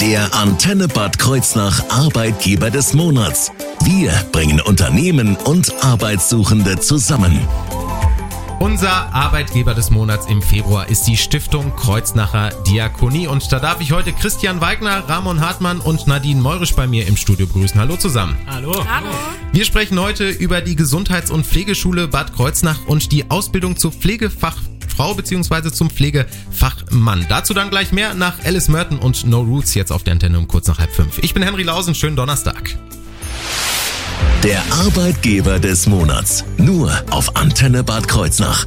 Der Antenne Bad Kreuznach Arbeitgeber des Monats. Wir bringen Unternehmen und Arbeitssuchende zusammen. Unser Arbeitgeber des Monats im Februar ist die Stiftung Kreuznacher Diakonie und da darf ich heute Christian Weigner, Ramon Hartmann und Nadine Meurisch bei mir im Studio begrüßen. Hallo zusammen. Hallo. Hallo. Wir sprechen heute über die Gesundheits- und Pflegeschule Bad Kreuznach und die Ausbildung zur Pflegefachfrau bzw. zum Pflegefachmann. Dazu dann gleich mehr nach Alice Merton und No Roots jetzt auf der Antenne um kurz nach halb fünf. Ich bin Henry Lausen, schönen Donnerstag. Der Arbeitgeber des Monats. Nur auf Antenne Bad Kreuznach.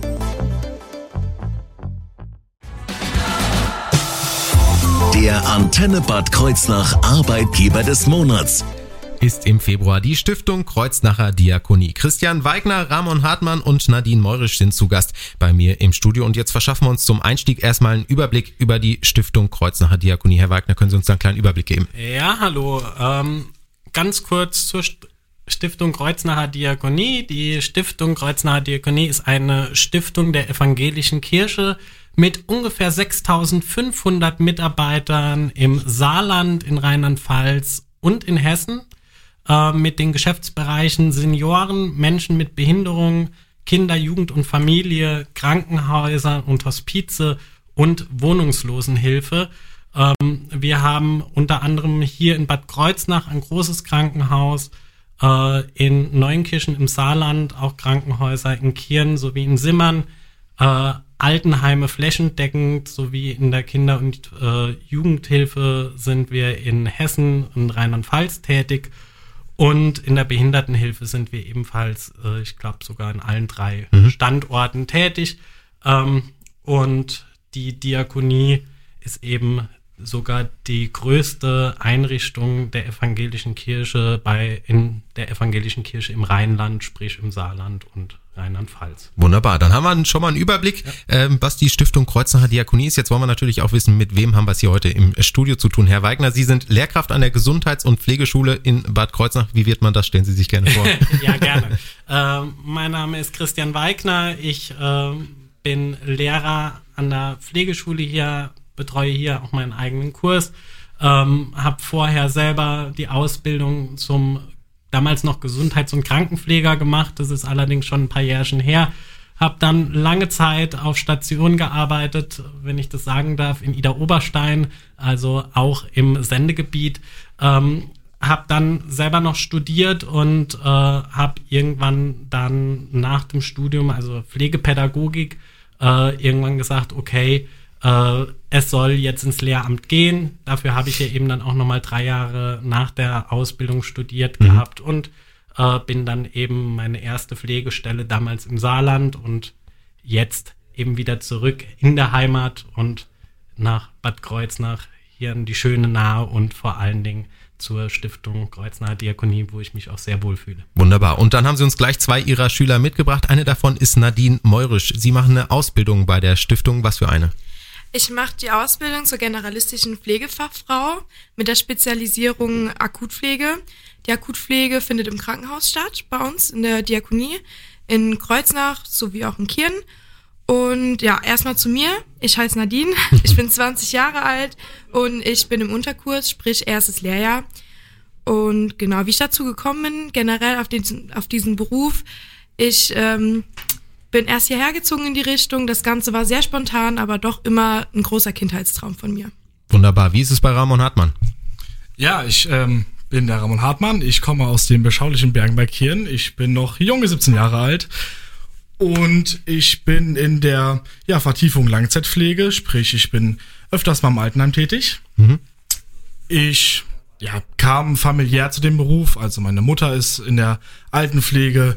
Der Antenne Bad Kreuznach Arbeitgeber des Monats. Ist im Februar die Stiftung Kreuznacher Diakonie. Christian Weigner, Ramon Hartmann und Nadine Meurisch sind zu Gast bei mir im Studio. Und jetzt verschaffen wir uns zum Einstieg erstmal einen Überblick über die Stiftung Kreuznacher Diakonie. Herr Weigner, können Sie uns da einen kleinen Überblick geben? Ja, hallo. Ähm, ganz kurz zur St Stiftung Kreuznacher Diakonie. Die Stiftung Kreuznacher Diakonie ist eine Stiftung der evangelischen Kirche mit ungefähr 6500 Mitarbeitern im Saarland, in Rheinland-Pfalz und in Hessen äh, mit den Geschäftsbereichen Senioren, Menschen mit Behinderung, Kinder, Jugend und Familie, Krankenhäuser und Hospize und Wohnungslosenhilfe. Ähm, wir haben unter anderem hier in Bad Kreuznach ein großes Krankenhaus, äh, in Neunkirchen im Saarland auch Krankenhäuser, in Kirn sowie in Simmern, äh, Altenheime flächendeckend sowie in der Kinder- und äh, Jugendhilfe sind wir in Hessen und Rheinland-Pfalz tätig. Und in der Behindertenhilfe sind wir ebenfalls, äh, ich glaube, sogar in allen drei Standorten tätig. Ähm, und die Diakonie ist eben sogar die größte Einrichtung der evangelischen Kirche bei in der evangelischen Kirche im Rheinland, sprich im Saarland und Rheinland-Pfalz. Wunderbar, dann haben wir schon mal einen Überblick, ähm, was die Stiftung Kreuznacher Diakonie ist. Jetzt wollen wir natürlich auch wissen, mit wem haben wir es hier heute im Studio zu tun. Herr Weigner, Sie sind Lehrkraft an der Gesundheits- und Pflegeschule in Bad Kreuznach. Wie wird man das? Stellen Sie sich gerne vor. ja, gerne. ähm, mein Name ist Christian Weigner. Ich ähm, bin Lehrer an der Pflegeschule hier, betreue hier auch meinen eigenen Kurs. Ähm, habe vorher selber die Ausbildung zum damals noch Gesundheits- und Krankenpfleger gemacht. Das ist allerdings schon ein paar Jährchen her. Habe dann lange Zeit auf Station gearbeitet, wenn ich das sagen darf, in Ida Oberstein, also auch im Sendegebiet. Ähm, habe dann selber noch studiert und äh, habe irgendwann dann nach dem Studium, also Pflegepädagogik, äh, irgendwann gesagt, okay, äh, es soll jetzt ins Lehramt gehen. Dafür habe ich hier eben dann auch nochmal drei Jahre nach der Ausbildung studiert gehabt und äh, bin dann eben meine erste Pflegestelle damals im Saarland und jetzt eben wieder zurück in der Heimat und nach Bad Kreuznach, hier in die schöne Nahe und vor allen Dingen zur Stiftung Kreuznacher Diakonie, wo ich mich auch sehr wohl fühle. Wunderbar. Und dann haben Sie uns gleich zwei Ihrer Schüler mitgebracht. Eine davon ist Nadine Meurisch. Sie machen eine Ausbildung bei der Stiftung. Was für eine? Ich mache die Ausbildung zur generalistischen Pflegefachfrau mit der Spezialisierung Akutpflege. Die Akutpflege findet im Krankenhaus statt, bei uns in der Diakonie, in Kreuznach sowie auch in Kirn. Und ja, erstmal zu mir. Ich heiße Nadine, ich bin 20 Jahre alt und ich bin im Unterkurs, sprich erstes Lehrjahr. Und genau, wie ich dazu gekommen bin, generell auf, den, auf diesen Beruf, ich ähm, bin erst hierher gezogen in die Richtung. Das Ganze war sehr spontan, aber doch immer ein großer Kindheitstraum von mir. Wunderbar. Wie ist es bei Ramon Hartmann? Ja, ich ähm, bin der Ramon Hartmann. Ich komme aus den beschaulichen Bergen bei Kirn. Ich bin noch junge 17 Jahre alt. Und ich bin in der ja, Vertiefung Langzeitpflege, sprich, ich bin öfters mal im Altenheim tätig. Ich ja, kam familiär zu dem Beruf. Also meine Mutter ist in der Altenpflege.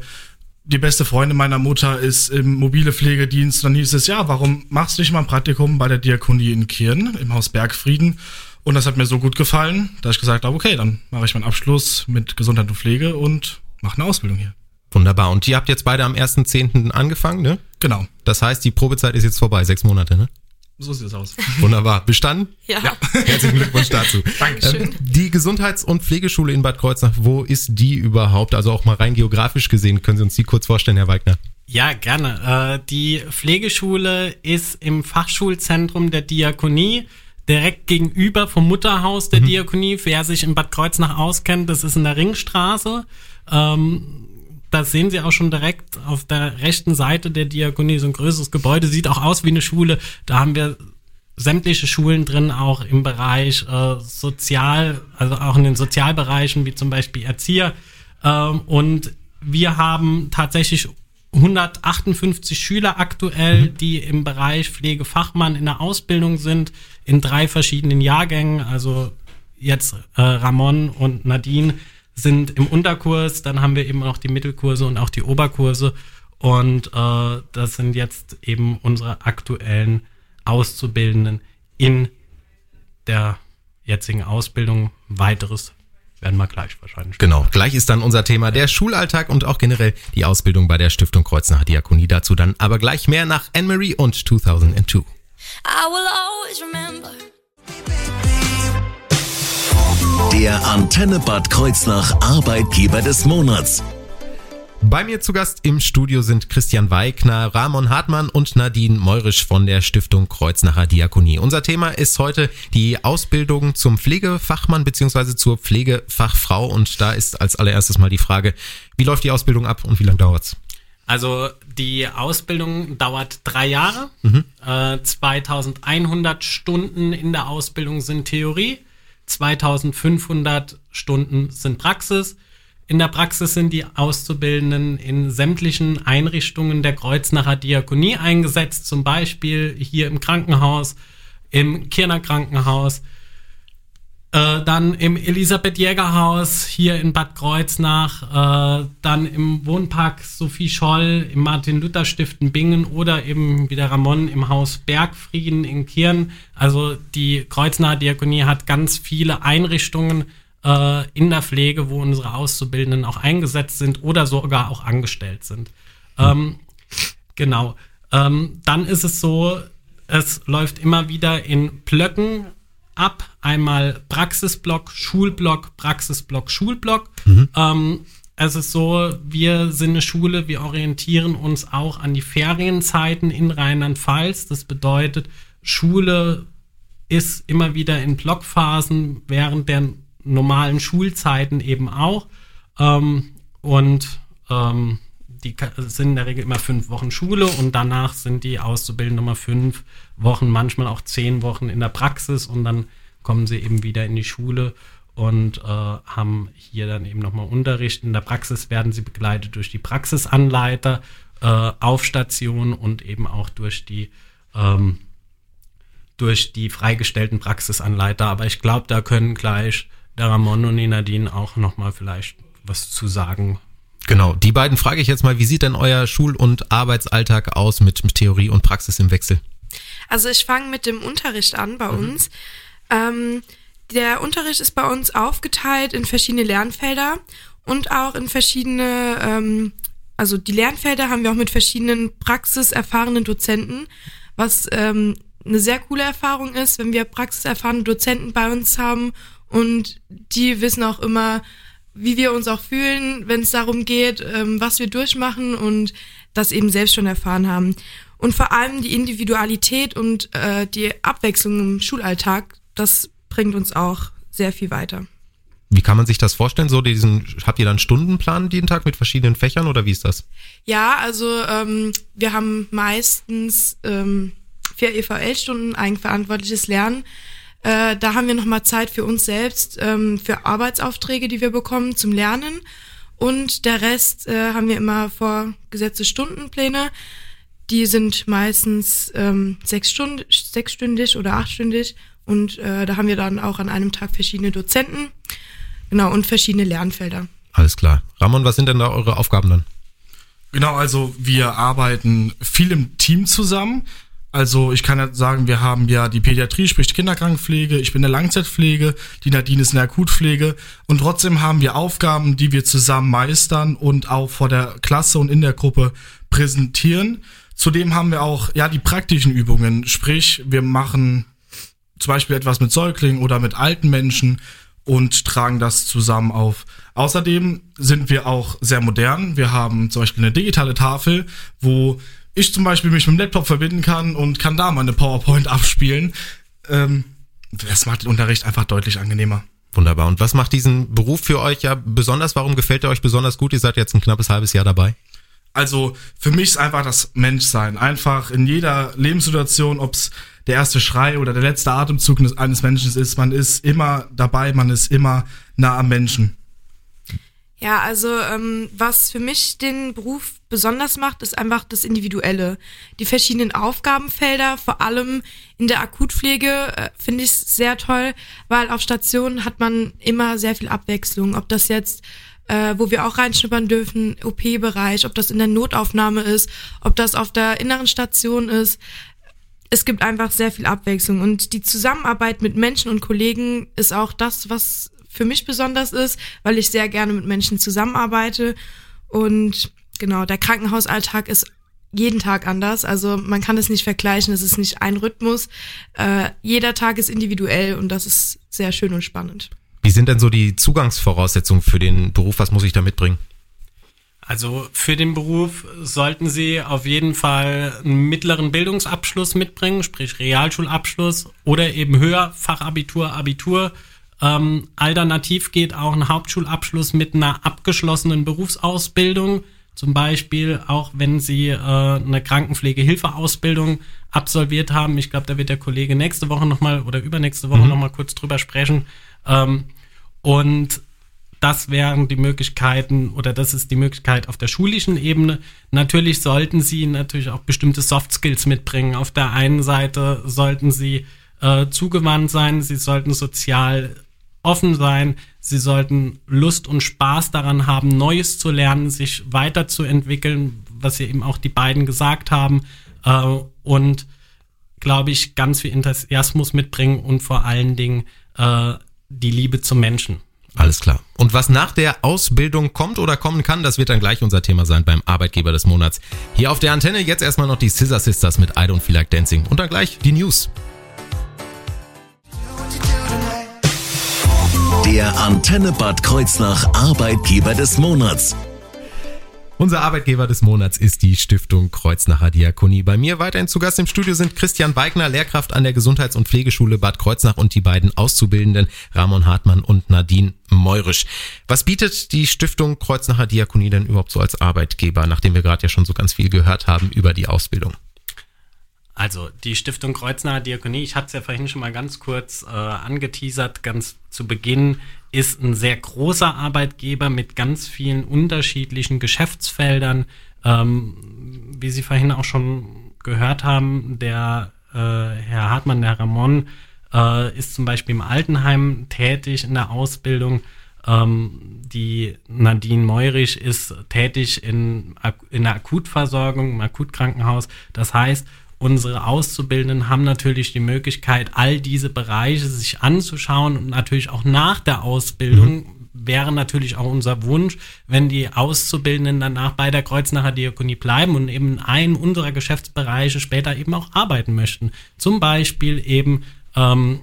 Die beste Freundin meiner Mutter ist im mobile Pflegedienst. Dann hieß es, ja, warum machst du nicht mal ein Praktikum bei der Diakonie in Kirn im Haus Bergfrieden? Und das hat mir so gut gefallen, dass ich gesagt habe, okay, dann mache ich meinen Abschluss mit Gesundheit und Pflege und mache eine Ausbildung hier. Wunderbar. Und ihr habt jetzt beide am 1.10. angefangen, ne? Genau, Das heißt, die Probezeit ist jetzt vorbei, sechs Monate, ne? So sieht es aus. Wunderbar. Bestanden? Ja. Herzlichen Glückwunsch dazu. Dankeschön. Ähm, die Gesundheits- und Pflegeschule in Bad Kreuznach, wo ist die überhaupt? Also auch mal rein geografisch gesehen, können Sie uns die kurz vorstellen, Herr Weigner? Ja, gerne. Äh, die Pflegeschule ist im Fachschulzentrum der Diakonie direkt gegenüber vom Mutterhaus der mhm. Diakonie. Wer sich in Bad Kreuznach auskennt, das ist in der Ringstraße. Ähm, das sehen Sie auch schon direkt auf der rechten Seite der Diakonie, so ein größeres Gebäude, sieht auch aus wie eine Schule. Da haben wir sämtliche Schulen drin, auch im Bereich äh, Sozial, also auch in den Sozialbereichen, wie zum Beispiel Erzieher. Ähm, und wir haben tatsächlich 158 Schüler aktuell, mhm. die im Bereich Pflegefachmann in der Ausbildung sind, in drei verschiedenen Jahrgängen. Also jetzt äh, Ramon und Nadine sind im Unterkurs, dann haben wir eben noch die Mittelkurse und auch die Oberkurse. Und äh, das sind jetzt eben unsere aktuellen Auszubildenden in der jetzigen Ausbildung. Weiteres werden wir gleich wahrscheinlich. Genau, gleich ist dann unser Thema der Schulalltag und auch generell die Ausbildung bei der Stiftung Kreuznacher Diakonie. Dazu dann aber gleich mehr nach Anne-Marie und 2002. I will always remember. Der Antenne Bad Kreuznach Arbeitgeber des Monats. Bei mir zu Gast im Studio sind Christian Weigner, Ramon Hartmann und Nadine Meurisch von der Stiftung Kreuznacher Diakonie. Unser Thema ist heute die Ausbildung zum Pflegefachmann bzw. zur Pflegefachfrau und da ist als allererstes mal die Frage, wie läuft die Ausbildung ab und wie lange dauert's? Also die Ausbildung dauert drei Jahre. Mhm. Äh, 2100 Stunden in der Ausbildung sind Theorie, 2500 Stunden sind Praxis. In der Praxis sind die Auszubildenden in sämtlichen Einrichtungen der Kreuznacher Diakonie eingesetzt, zum Beispiel hier im Krankenhaus, im Kirner Krankenhaus, äh, dann im Elisabeth Jäger Haus hier in Bad Kreuznach, äh, dann im Wohnpark Sophie Scholl, im Martin Luther Stift in Bingen oder eben wie der Ramon im Haus Bergfrieden in Kirn. Also die Kreuznacher Diakonie hat ganz viele Einrichtungen, äh, in der Pflege, wo unsere Auszubildenden auch eingesetzt sind oder sogar auch angestellt sind. Ähm, genau. Ähm, dann ist es so, es läuft immer wieder in Blöcken ab. Einmal Praxisblock, Schulblock, Praxisblock, Schulblock. Mhm. Ähm, es ist so, wir sind eine Schule, wir orientieren uns auch an die Ferienzeiten in Rheinland-Pfalz. Das bedeutet, Schule ist immer wieder in Blockphasen während der normalen Schulzeiten eben auch. Ähm, und ähm, die sind in der Regel immer fünf Wochen Schule und danach sind die Auszubildenden nochmal fünf Wochen, manchmal auch zehn Wochen in der Praxis und dann kommen sie eben wieder in die Schule und äh, haben hier dann eben nochmal Unterricht. In der Praxis werden sie begleitet durch die Praxisanleiter äh, auf Station und eben auch durch die ähm, durch die freigestellten Praxisanleiter. Aber ich glaube, da können gleich der Ramon und die Nadine auch nochmal vielleicht was zu sagen. Genau, die beiden frage ich jetzt mal, wie sieht denn euer Schul- und Arbeitsalltag aus mit, mit Theorie und Praxis im Wechsel? Also ich fange mit dem Unterricht an bei mhm. uns. Ähm, der Unterricht ist bei uns aufgeteilt in verschiedene Lernfelder und auch in verschiedene, ähm, also die Lernfelder haben wir auch mit verschiedenen praxiserfahrenen Dozenten, was ähm, eine sehr coole Erfahrung ist, wenn wir praxiserfahrene Dozenten bei uns haben und die wissen auch immer, wie wir uns auch fühlen, wenn es darum geht, ähm, was wir durchmachen und das eben selbst schon erfahren haben. Und vor allem die Individualität und äh, die Abwechslung im Schulalltag, das bringt uns auch sehr viel weiter. Wie kann man sich das vorstellen? So diesen, habt ihr dann Stundenplan jeden Tag mit verschiedenen Fächern oder wie ist das? Ja, also ähm, wir haben meistens ähm, vier EVL-Stunden eigenverantwortliches Lernen. Äh, da haben wir nochmal Zeit für uns selbst, ähm, für Arbeitsaufträge, die wir bekommen zum Lernen. Und der Rest äh, haben wir immer vorgesetzte Stundenpläne. Die sind meistens ähm, sechs Stunden, sechsstündig oder achtstündig. Und äh, da haben wir dann auch an einem Tag verschiedene Dozenten. Genau, und verschiedene Lernfelder. Alles klar. Ramon, was sind denn da eure Aufgaben dann? Genau, also wir arbeiten viel im Team zusammen. Also ich kann ja sagen, wir haben ja die Pädiatrie, sprich die Kinderkrankenpflege, ich bin in der Langzeitpflege, die Nadine ist in der Akutpflege und trotzdem haben wir Aufgaben, die wir zusammen meistern und auch vor der Klasse und in der Gruppe präsentieren. Zudem haben wir auch ja die praktischen Übungen, sprich wir machen zum Beispiel etwas mit Säuglingen oder mit alten Menschen und tragen das zusammen auf. Außerdem sind wir auch sehr modern. Wir haben zum Beispiel eine digitale Tafel, wo ich zum Beispiel mich mit dem Laptop verbinden kann und kann da meine PowerPoint abspielen. Ähm, das macht den Unterricht einfach deutlich angenehmer. Wunderbar. Und was macht diesen Beruf für euch ja besonders? Warum gefällt er euch besonders gut? Ihr seid jetzt ein knappes halbes Jahr dabei. Also für mich ist einfach das Menschsein. Einfach in jeder Lebenssituation, ob's der erste Schrei oder der letzte Atemzug eines Menschen ist, man ist immer dabei, man ist immer nah am Menschen. Ja, also ähm, was für mich den Beruf besonders macht, ist einfach das Individuelle. Die verschiedenen Aufgabenfelder, vor allem in der Akutpflege, äh, finde ich sehr toll, weil auf Stationen hat man immer sehr viel Abwechslung. Ob das jetzt, äh, wo wir auch reinschnuppern dürfen, OP-Bereich, ob das in der Notaufnahme ist, ob das auf der inneren Station ist. Es gibt einfach sehr viel Abwechslung und die Zusammenarbeit mit Menschen und Kollegen ist auch das, was für mich besonders ist, weil ich sehr gerne mit Menschen zusammenarbeite. Und genau, der Krankenhausalltag ist jeden Tag anders. Also man kann es nicht vergleichen, es ist nicht ein Rhythmus. Äh, jeder Tag ist individuell und das ist sehr schön und spannend. Wie sind denn so die Zugangsvoraussetzungen für den Beruf? Was muss ich da mitbringen? Also für den Beruf sollten Sie auf jeden Fall einen mittleren Bildungsabschluss mitbringen, sprich Realschulabschluss oder eben höher Fachabitur, Abitur ähm, alternativ geht auch ein Hauptschulabschluss mit einer abgeschlossenen Berufsausbildung. Zum Beispiel auch wenn Sie äh, eine Krankenpflegehilfeausbildung absolviert haben. Ich glaube, da wird der Kollege nächste Woche nochmal oder übernächste Woche mhm. nochmal kurz drüber sprechen. Ähm, und das wären die Möglichkeiten oder das ist die Möglichkeit auf der schulischen Ebene. Natürlich sollten Sie natürlich auch bestimmte Soft Skills mitbringen. Auf der einen Seite sollten Sie äh, zugewandt sein, Sie sollten sozial offen sein, sie sollten Lust und Spaß daran haben, Neues zu lernen, sich weiterzuentwickeln, was ja eben auch die beiden gesagt haben. Äh, und glaube ich, ganz viel Enthusiasmus mitbringen und vor allen Dingen äh, die Liebe zum Menschen. Alles klar. Und was nach der Ausbildung kommt oder kommen kann, das wird dann gleich unser Thema sein beim Arbeitgeber des Monats. Hier auf der Antenne jetzt erstmal noch die Scissor Sisters mit I Don't Feel Like Dancing und dann gleich die News. Der Antenne Bad Kreuznach Arbeitgeber des Monats. Unser Arbeitgeber des Monats ist die Stiftung Kreuznacher Diakonie. Bei mir weiterhin zu Gast im Studio sind Christian Weigner, Lehrkraft an der Gesundheits- und Pflegeschule Bad Kreuznach und die beiden Auszubildenden Ramon Hartmann und Nadine Meurisch. Was bietet die Stiftung Kreuznacher Diakonie denn überhaupt so als Arbeitgeber, nachdem wir gerade ja schon so ganz viel gehört haben über die Ausbildung? Also die Stiftung Kreuznacher Diakonie, ich hatte es ja vorhin schon mal ganz kurz äh, angeteasert, ganz zu Beginn, ist ein sehr großer Arbeitgeber mit ganz vielen unterschiedlichen Geschäftsfeldern. Ähm, wie Sie vorhin auch schon gehört haben, der äh, Herr Hartmann, der Ramon, äh, ist zum Beispiel im Altenheim tätig in der Ausbildung. Ähm, die Nadine Meurich ist tätig in, in der Akutversorgung, im Akutkrankenhaus. Das heißt, unsere Auszubildenden haben natürlich die Möglichkeit, all diese Bereiche sich anzuschauen und natürlich auch nach der Ausbildung mhm. wäre natürlich auch unser Wunsch, wenn die Auszubildenden danach bei der Kreuznacher Diakonie bleiben und eben in einem unserer Geschäftsbereiche später eben auch arbeiten möchten. Zum Beispiel eben ähm,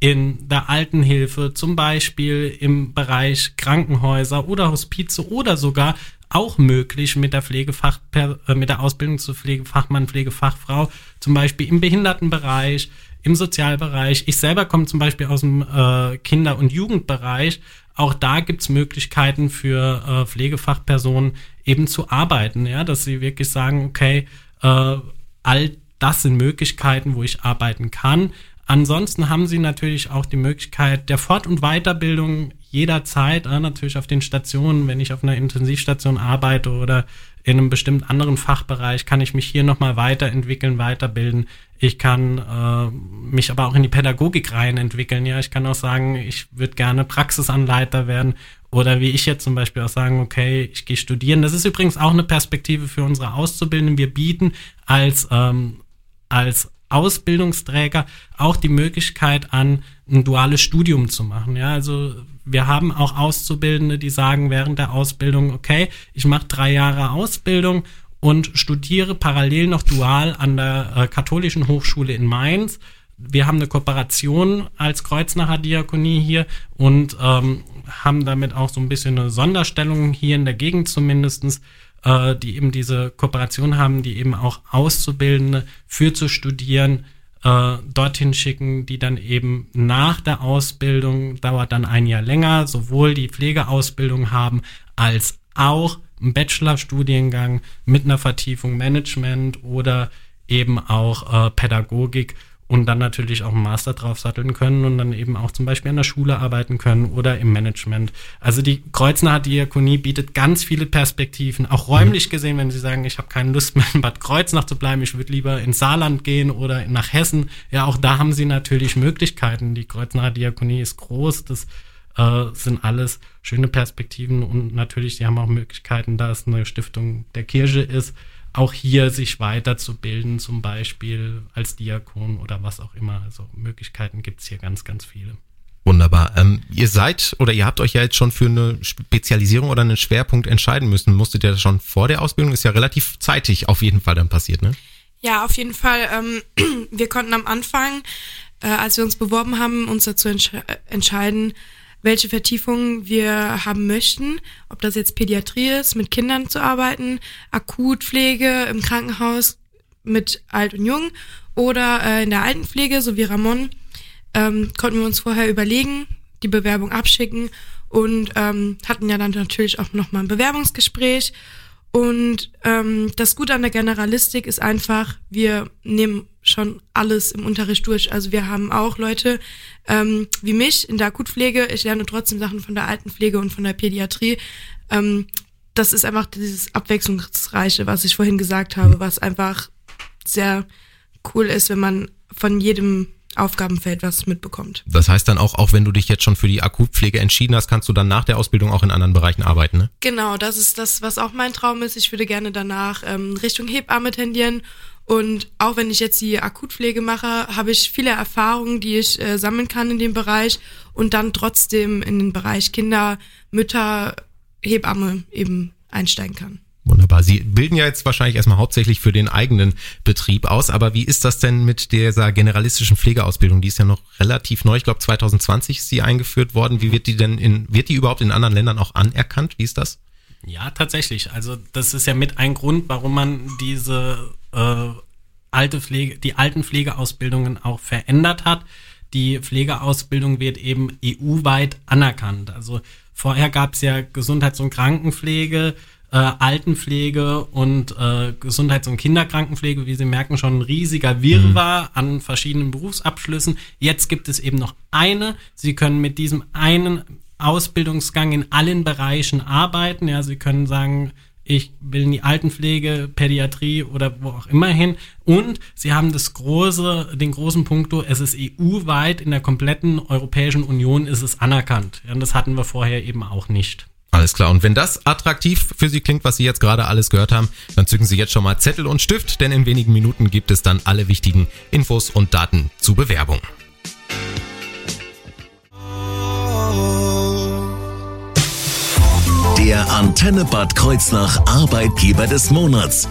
in der Altenhilfe, zum Beispiel im Bereich Krankenhäuser oder Hospize oder sogar auch möglich mit der Pflegefach, äh, mit der Ausbildung zur Pflegefachmann, Pflegefachfrau, zum Beispiel im Behindertenbereich, im Sozialbereich. Ich selber komme zum Beispiel aus dem äh, Kinder- und Jugendbereich. Auch da gibt's Möglichkeiten für äh, Pflegefachpersonen eben zu arbeiten, ja, dass sie wirklich sagen, okay, äh, all das sind Möglichkeiten, wo ich arbeiten kann. Ansonsten haben sie natürlich auch die Möglichkeit der Fort- und Weiterbildung jederzeit, äh, natürlich auf den Stationen, wenn ich auf einer Intensivstation arbeite oder in einem bestimmten anderen Fachbereich, kann ich mich hier nochmal weiterentwickeln, weiterbilden. Ich kann äh, mich aber auch in die Pädagogik rein entwickeln. Ja, ich kann auch sagen, ich würde gerne Praxisanleiter werden oder wie ich jetzt zum Beispiel auch sagen, okay, ich gehe studieren. Das ist übrigens auch eine Perspektive für unsere Auszubildenden. Wir bieten als ähm, als Ausbildungsträger auch die Möglichkeit an, ein duales Studium zu machen. Ja, also wir haben auch Auszubildende, die sagen während der Ausbildung, okay, ich mache drei Jahre Ausbildung und studiere parallel noch dual an der äh, Katholischen Hochschule in Mainz. Wir haben eine Kooperation als Kreuznacher Diakonie hier und ähm, haben damit auch so ein bisschen eine Sonderstellung hier in der Gegend zumindestens äh, die eben diese Kooperation haben, die eben auch Auszubildende für zu studieren äh, dorthin schicken, die dann eben nach der Ausbildung, dauert dann ein Jahr länger, sowohl die Pflegeausbildung haben, als auch einen Bachelorstudiengang mit einer Vertiefung Management oder eben auch äh, Pädagogik und dann natürlich auch einen Master draufsatteln können und dann eben auch zum Beispiel an der Schule arbeiten können oder im Management. Also die Kreuznacher Diakonie bietet ganz viele Perspektiven, auch räumlich gesehen, wenn Sie sagen, ich habe keine Lust mehr in Bad Kreuznach zu bleiben, ich würde lieber ins Saarland gehen oder nach Hessen. Ja, auch da haben Sie natürlich Möglichkeiten. Die Kreuznacher Diakonie ist groß, das äh, sind alles schöne Perspektiven und natürlich, Sie haben auch Möglichkeiten, da es eine Stiftung der Kirche ist, auch hier sich weiterzubilden, zum Beispiel als Diakon oder was auch immer. Also Möglichkeiten gibt es hier ganz, ganz viele. Wunderbar. Ähm, ihr seid oder ihr habt euch ja jetzt schon für eine Spezialisierung oder einen Schwerpunkt entscheiden müssen. Musstet ihr das schon vor der Ausbildung? Ist ja relativ zeitig auf jeden Fall dann passiert, ne? Ja, auf jeden Fall. Ähm, wir konnten am Anfang, äh, als wir uns beworben haben, uns dazu entsch entscheiden, welche Vertiefungen wir haben möchten, ob das jetzt Pädiatrie ist, mit Kindern zu arbeiten, Akutpflege im Krankenhaus mit Alt und Jung oder äh, in der Altenpflege, so wie Ramon, ähm, konnten wir uns vorher überlegen, die Bewerbung abschicken und ähm, hatten ja dann natürlich auch nochmal ein Bewerbungsgespräch. Und ähm, das Gute an der Generalistik ist einfach, wir nehmen schon alles im Unterricht durch. Also wir haben auch Leute ähm, wie mich in der Akutpflege. Ich lerne trotzdem Sachen von der Altenpflege und von der Pädiatrie. Ähm, das ist einfach dieses Abwechslungsreiche, was ich vorhin gesagt habe, was einfach sehr cool ist, wenn man von jedem Aufgabenfeld was mitbekommt. Das heißt dann auch, auch wenn du dich jetzt schon für die Akutpflege entschieden hast, kannst du dann nach der Ausbildung auch in anderen Bereichen arbeiten, ne? Genau, das ist das, was auch mein Traum ist. Ich würde gerne danach ähm, Richtung Hebamme tendieren und auch wenn ich jetzt die Akutpflege mache, habe ich viele Erfahrungen, die ich äh, sammeln kann in dem Bereich und dann trotzdem in den Bereich Kinder, Mütter, Hebamme eben einsteigen kann. Wunderbar. Sie bilden ja jetzt wahrscheinlich erstmal hauptsächlich für den eigenen Betrieb aus, aber wie ist das denn mit dieser generalistischen Pflegeausbildung? Die ist ja noch relativ neu. Ich glaube, 2020 ist sie eingeführt worden. Wie wird die denn in, wird die überhaupt in anderen Ländern auch anerkannt? Wie ist das? Ja, tatsächlich. Also das ist ja mit ein Grund, warum man diese äh, alte Pflege, die alten Pflegeausbildungen auch verändert hat. Die Pflegeausbildung wird eben EU-weit anerkannt. Also vorher gab es ja Gesundheits- und Krankenpflege, äh, Altenpflege und äh, Gesundheits- und Kinderkrankenpflege, wie Sie merken, schon ein riesiger Wirrwarr mhm. an verschiedenen Berufsabschlüssen. Jetzt gibt es eben noch eine. Sie können mit diesem einen Ausbildungsgang in allen Bereichen arbeiten. Ja, Sie können sagen, ich will in die Altenpflege, Pädiatrie oder wo auch immer hin. Und sie haben das große, den großen Punkt, es ist EU-weit in der kompletten Europäischen Union ist es anerkannt. Und das hatten wir vorher eben auch nicht. Alles klar. Und wenn das attraktiv für Sie klingt, was Sie jetzt gerade alles gehört haben, dann zücken Sie jetzt schon mal Zettel und Stift, denn in wenigen Minuten gibt es dann alle wichtigen Infos und Daten zur Bewerbung. Der Antenne Bad Kreuznach Arbeitgeber des Monats.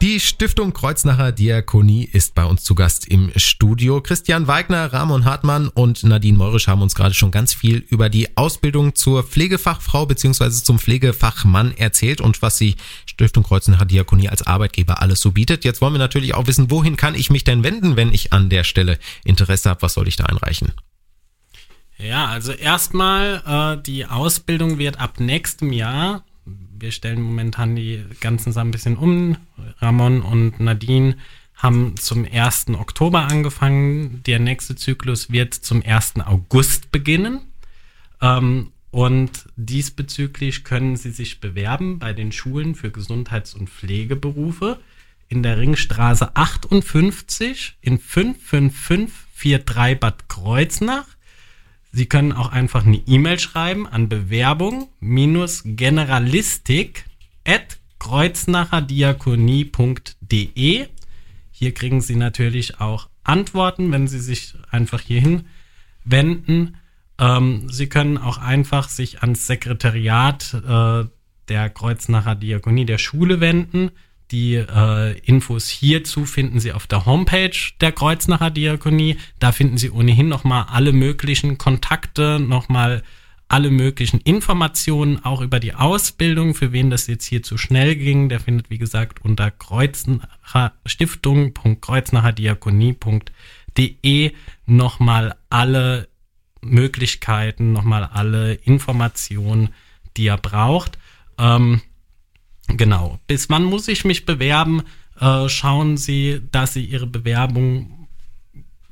Die Stiftung Kreuznacher Diakonie ist bei uns zu Gast im Studio. Christian Weigner, Ramon Hartmann und Nadine Meurisch haben uns gerade schon ganz viel über die Ausbildung zur Pflegefachfrau bzw. zum Pflegefachmann erzählt und was die Stiftung Kreuznacher Diakonie als Arbeitgeber alles so bietet. Jetzt wollen wir natürlich auch wissen, wohin kann ich mich denn wenden, wenn ich an der Stelle Interesse habe? Was soll ich da einreichen? Ja, also erstmal, äh, die Ausbildung wird ab nächstem Jahr, wir stellen momentan die ganzen Sachen ein bisschen um, Ramon und Nadine haben zum 1. Oktober angefangen, der nächste Zyklus wird zum 1. August beginnen. Ähm, und diesbezüglich können Sie sich bewerben bei den Schulen für Gesundheits- und Pflegeberufe in der Ringstraße 58 in 55543 Bad Kreuznach Sie können auch einfach eine E-Mail schreiben an Bewerbung-generalistik at kreuznacherdiakonie.de. Hier kriegen Sie natürlich auch Antworten, wenn Sie sich einfach hierhin wenden. Ähm, Sie können auch einfach sich ans Sekretariat äh, der Kreuznacher Diakonie der Schule wenden. Die äh, Infos hierzu finden Sie auf der Homepage der Kreuznacher Diakonie. Da finden Sie ohnehin nochmal alle möglichen Kontakte, nochmal alle möglichen Informationen, auch über die Ausbildung. Für wen das jetzt hier zu schnell ging, der findet, wie gesagt, unter Kreuznacher Stiftung.kreuznacherdiakonie.de nochmal alle Möglichkeiten, nochmal alle Informationen, die er braucht. Ähm, genau. Bis wann muss ich mich bewerben? Äh, schauen Sie, dass Sie Ihre Bewerbung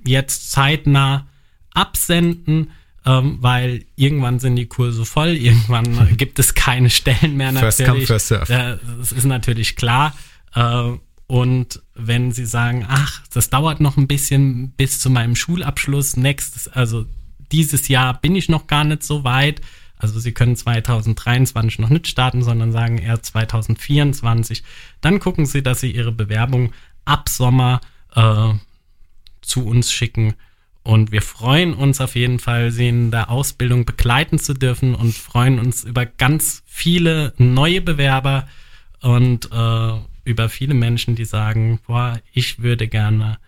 jetzt zeitnah absenden, ähm, weil irgendwann sind die Kurse voll, irgendwann gibt es keine Stellen mehr First natürlich. come, first serve. Äh, das ist natürlich klar. Äh, und wenn Sie sagen, ach, das dauert noch ein bisschen bis zu meinem Schulabschluss, nächstes, also dieses Jahr bin ich noch gar nicht so weit. Also Sie können 2023 noch nicht starten, sondern sagen eher 2024. Dann gucken Sie, dass Sie Ihre Bewerbung ab Sommer äh, zu uns schicken. Und wir freuen uns auf jeden Fall, Sie in der Ausbildung begleiten zu dürfen und freuen uns über ganz viele neue Bewerber und äh, über viele Menschen, die sagen, boah, ich würde gerne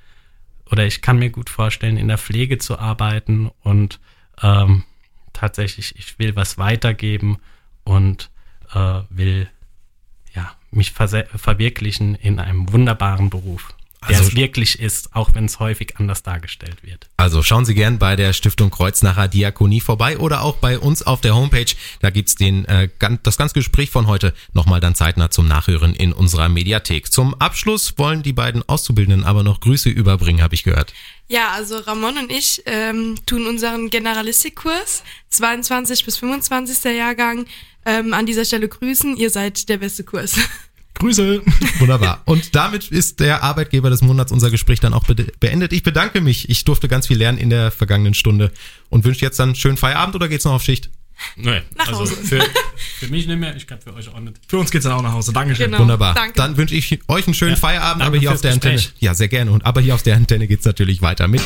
oder ich kann mir gut vorstellen, in der Pflege zu arbeiten und ähm, tatsächlich, ich will was weitergeben und äh, will ja, mich verwirklichen in einem wunderbaren Beruf, der Also- es wirklich ist, auch wenn es häufig anders dargestellt wird. Also schauen Sie gern bei der Stiftung Kreuznacher Diakonie vorbei oder auch bei uns auf der Homepage. Da gibt's den, äh, das ganze Gespräch von heute nochmal dann zeitnah zum Nachhören in unserer Mediathek. Zum Abschluss wollen die beiden Auszubildenden aber noch Grüße überbringen, habe ich gehört. Ja, also Ramon und ich ähm, tun unseren Generalistikkurs 22 bis 25. Jahrgang ähm, an dieser Stelle grüßen. Ihr seid der beste Kurs. Grüße. Wunderbar. Und damit ist der Arbeitgeber des Monats unser Gespräch dann auch be beendet. Ich bedanke mich. Ich durfte ganz viel lernen in der vergangenen Stunde und wünsche jetzt dann einen schönen Feierabend oder geht's noch auf Schicht? Nee, Nach also Hause. für, für mich nicht mehr, ich glaube für euch auch nicht. Für uns geht's dann auch nach Hause. Dankeschön. Genau. Wunderbar. danke. Dann wünsche ich euch einen schönen Ja, Feierabend, aber hier auf der Antenne. Gespräch. Ja, sehr gerne. Und aber hier auf der Antenne geht's natürlich weiter mit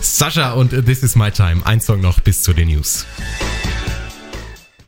Sascha und This is my time. Ein Song noch bis zu den News.